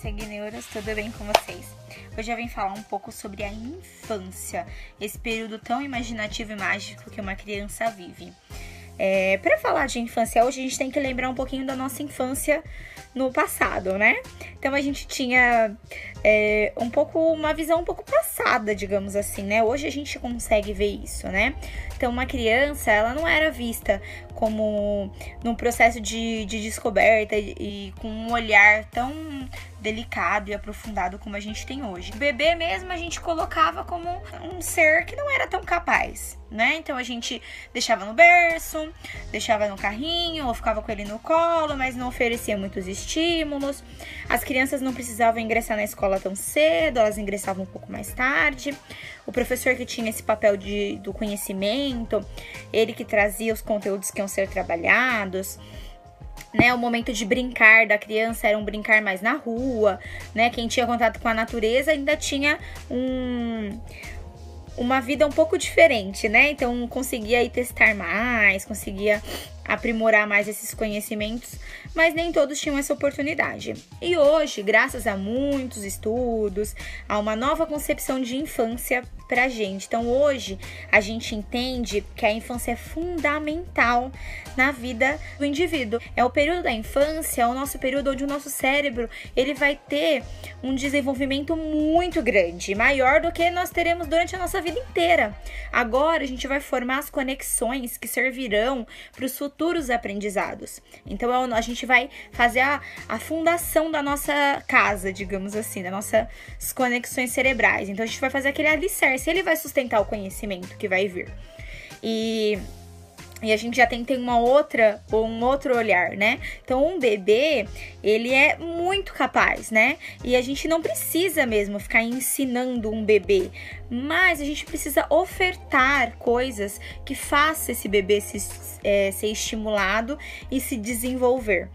Segneuras, tudo bem com vocês? Hoje eu vim falar um pouco sobre a infância, esse período tão imaginativo e mágico que uma criança vive. É, para falar de infância hoje, a gente tem que lembrar um pouquinho da nossa infância no passado, né? Então a gente tinha é, um pouco uma visão um pouco passada, digamos assim, né? Hoje a gente consegue ver isso, né? Então uma criança, ela não era vista como num processo de, de descoberta e, e com um olhar tão delicado e aprofundado como a gente tem hoje. O bebê mesmo a gente colocava como um ser que não era tão capaz, né? Então a gente deixava no berço, deixava no carrinho ou ficava com ele no colo, mas não oferecia muitos estímulos. As crianças não precisavam ingressar na escola tão cedo, elas ingressavam um pouco mais tarde. O professor que tinha esse papel de, do conhecimento, ele que trazia os conteúdos que iam ser trabalhados né? O momento de brincar da criança era um brincar mais na rua, né? Quem tinha contato com a natureza ainda tinha um uma vida um pouco diferente, né? Então conseguia aí testar mais, conseguia aprimorar mais esses conhecimentos, mas nem todos tinham essa oportunidade. E hoje, graças a muitos estudos, a uma nova concepção de infância pra gente. Então, hoje a gente entende que a infância é fundamental na vida do indivíduo. É o período da infância, é o nosso período onde o nosso cérebro, ele vai ter um desenvolvimento muito grande, maior do que nós teremos durante a nossa vida inteira. Agora a gente vai formar as conexões que servirão para os futuros aprendizados. Então é a gente vai fazer a, a fundação da nossa casa, digamos assim, das nossas conexões cerebrais. Então a gente vai fazer aquele alicerce, ele vai sustentar o conhecimento que vai vir. E e a gente já tem, tem uma outra ou um outro olhar, né? Então, um bebê, ele é muito capaz, né? E a gente não precisa mesmo ficar ensinando um bebê, mas a gente precisa ofertar coisas que façam esse bebê se, é, ser estimulado e se desenvolver.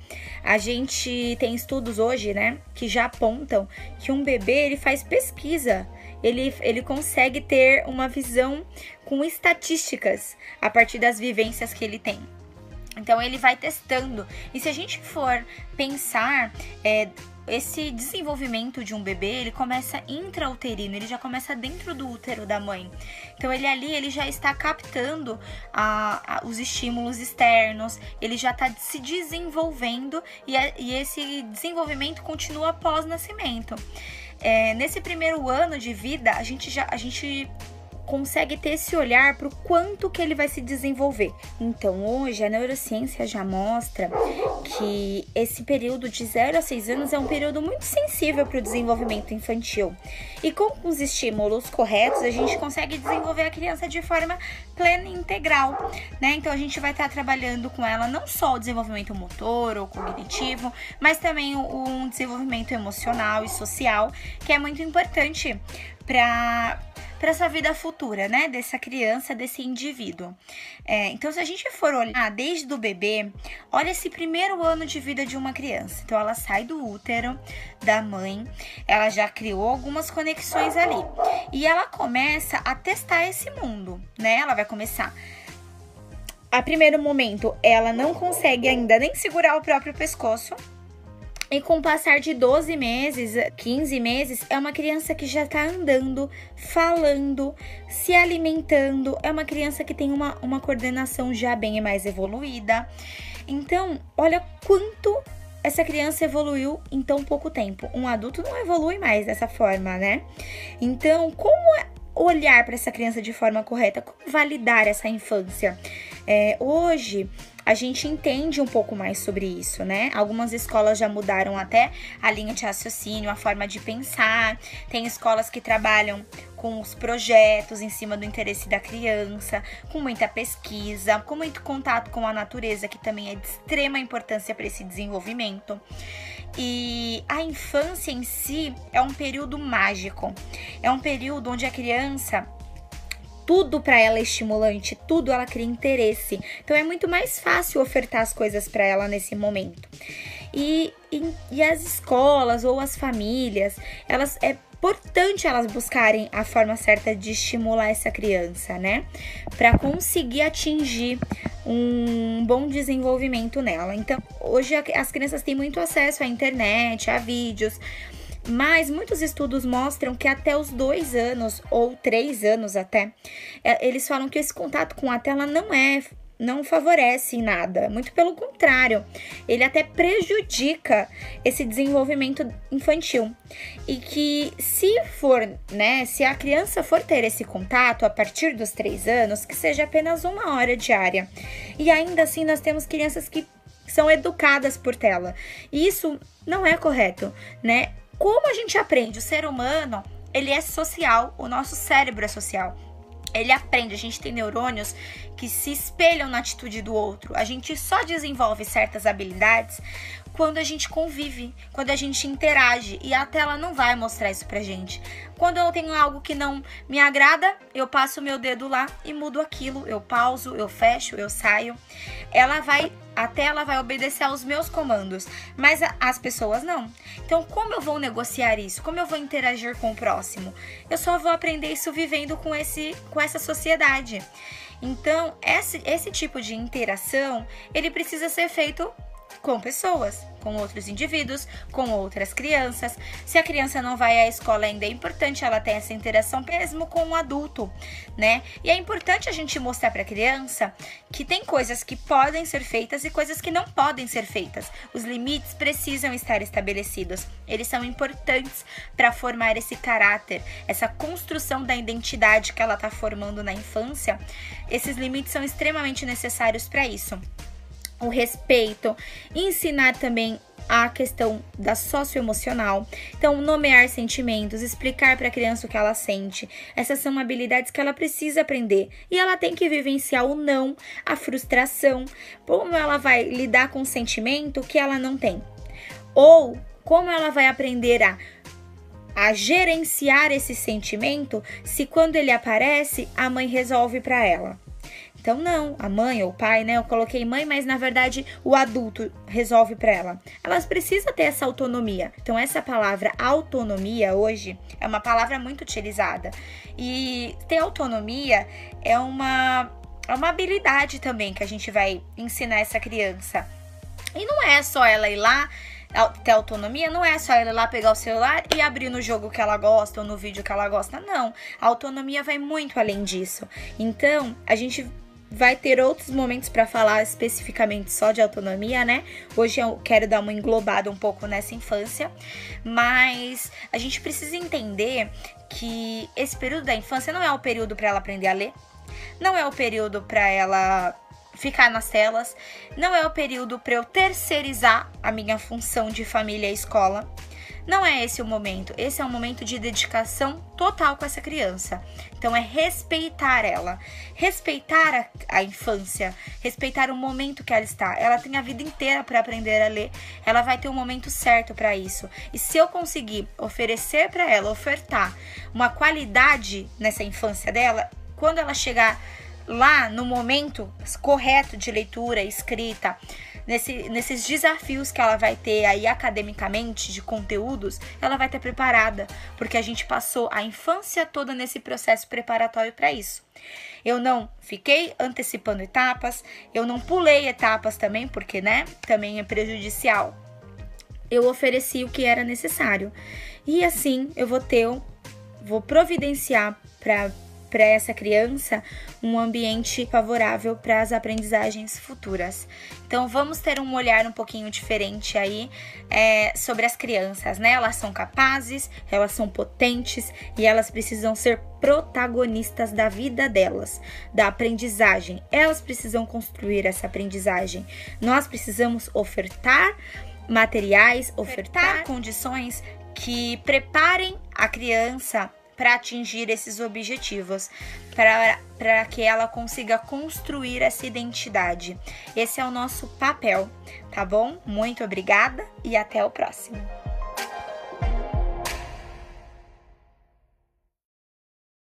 A gente tem estudos hoje, né, que já apontam que um bebê ele faz pesquisa ele, ele consegue ter uma visão com estatísticas a partir das vivências que ele tem. Então ele vai testando. E se a gente for pensar, é, esse desenvolvimento de um bebê, ele começa intrauterino, ele já começa dentro do útero da mãe. Então ele ali, ele já está captando a, a, os estímulos externos, ele já está se desenvolvendo e, a, e esse desenvolvimento continua após nascimento. É, nesse primeiro ano de vida, a gente já a gente consegue ter esse olhar para o quanto que ele vai se desenvolver. Então, hoje a neurociência já mostra que esse período de 0 a 6 anos é um período muito sensível para o desenvolvimento infantil. E com os estímulos corretos, a gente consegue desenvolver a criança de forma plena e integral, né? Então a gente vai estar trabalhando com ela não só o desenvolvimento motor ou cognitivo, mas também um desenvolvimento emocional e social, que é muito importante para para essa vida futura, né? Dessa criança, desse indivíduo. É, então, se a gente for olhar desde o bebê, olha esse primeiro ano de vida de uma criança. Então, ela sai do útero da mãe, ela já criou algumas conexões ali e ela começa a testar esse mundo, né? Ela vai começar a primeiro momento, ela não consegue ainda nem segurar o próprio pescoço, e com o passar de 12 meses, 15 meses, é uma criança que já tá andando, falando, se alimentando. É uma criança que tem uma, uma coordenação já bem mais evoluída. Então, olha quanto essa criança evoluiu em tão pouco tempo. Um adulto não evolui mais dessa forma, né? Então, como é olhar para essa criança de forma correta? Como validar essa infância? É, hoje a gente entende um pouco mais sobre isso, né? Algumas escolas já mudaram até a linha de raciocínio, a forma de pensar. Tem escolas que trabalham com os projetos em cima do interesse da criança, com muita pesquisa, com muito contato com a natureza, que também é de extrema importância para esse desenvolvimento. E a infância em si é um período mágico. É um período onde a criança tudo para ela é estimulante, tudo ela cria interesse. Então é muito mais fácil ofertar as coisas para ela nesse momento. E, e, e, as escolas ou as famílias, elas é importante elas buscarem a forma certa de estimular essa criança, né? Para conseguir atingir um bom desenvolvimento nela. Então, hoje as crianças têm muito acesso à internet, a vídeos, mas muitos estudos mostram que até os dois anos, ou três anos até, é, eles falam que esse contato com a tela não é não favorece em nada, muito pelo contrário, ele até prejudica esse desenvolvimento infantil. E que se for, né, se a criança for ter esse contato a partir dos três anos, que seja apenas uma hora diária. E ainda assim nós temos crianças que são educadas por tela. E isso não é correto, né? Como a gente aprende? O ser humano, ele é social, o nosso cérebro é social ele aprende, a gente tem neurônios que se espelham na atitude do outro. A gente só desenvolve certas habilidades quando a gente convive, quando a gente interage e a tela não vai mostrar isso pra gente. Quando eu tenho algo que não me agrada, eu passo o meu dedo lá e mudo aquilo, eu pauso, eu fecho, eu saio. Ela vai a tela vai obedecer aos meus comandos, mas as pessoas não. Então, como eu vou negociar isso? Como eu vou interagir com o próximo? Eu só vou aprender isso vivendo com esse com essa sociedade. Então, esse, esse tipo de interação, ele precisa ser feito com pessoas, com outros indivíduos, com outras crianças. Se a criança não vai à escola ainda, é importante ela ter essa interação mesmo com o adulto, né? E é importante a gente mostrar para a criança que tem coisas que podem ser feitas e coisas que não podem ser feitas. Os limites precisam estar estabelecidos. Eles são importantes para formar esse caráter, essa construção da identidade que ela está formando na infância. Esses limites são extremamente necessários para isso o respeito, ensinar também a questão da socioemocional. Então, nomear sentimentos, explicar para a criança o que ela sente. Essas são habilidades que ela precisa aprender. E ela tem que vivenciar o não, a frustração, como ela vai lidar com o sentimento que ela não tem. Ou como ela vai aprender a a gerenciar esse sentimento se quando ele aparece, a mãe resolve para ela. Então, não, a mãe ou o pai, né? Eu coloquei mãe, mas na verdade o adulto resolve para ela. Elas precisam ter essa autonomia. Então, essa palavra autonomia hoje é uma palavra muito utilizada. E ter autonomia é uma, é uma habilidade também que a gente vai ensinar essa criança. E não é só ela ir lá ter autonomia não é só ela ir lá pegar o celular e abrir no jogo que ela gosta ou no vídeo que ela gosta. Não. A autonomia vai muito além disso. Então, a gente vai ter outros momentos para falar especificamente só de autonomia, né? Hoje eu quero dar uma englobada um pouco nessa infância, mas a gente precisa entender que esse período da infância não é o período para ela aprender a ler, não é o período para ela ficar nas telas, não é o período para eu terceirizar a minha função de família e escola. Não é esse o momento. Esse é um momento de dedicação total com essa criança. Então é respeitar ela, respeitar a, a infância, respeitar o momento que ela está. Ela tem a vida inteira para aprender a ler. Ela vai ter o um momento certo para isso. E se eu conseguir oferecer para ela, ofertar uma qualidade nessa infância dela, quando ela chegar lá no momento correto de leitura, escrita, nesse, nesses desafios que ela vai ter aí academicamente de conteúdos, ela vai ter preparada, porque a gente passou a infância toda nesse processo preparatório para isso. Eu não fiquei antecipando etapas, eu não pulei etapas também, porque, né, também é prejudicial. Eu ofereci o que era necessário. E assim eu vou ter, vou providenciar para para essa criança um ambiente favorável para as aprendizagens futuras. Então vamos ter um olhar um pouquinho diferente aí é, sobre as crianças, né? Elas são capazes, elas são potentes e elas precisam ser protagonistas da vida delas, da aprendizagem. Elas precisam construir essa aprendizagem. Nós precisamos ofertar materiais, ofertar condições que preparem a criança para atingir esses objetivos, para que ela consiga construir essa identidade. Esse é o nosso papel, tá bom? Muito obrigada e até o próximo.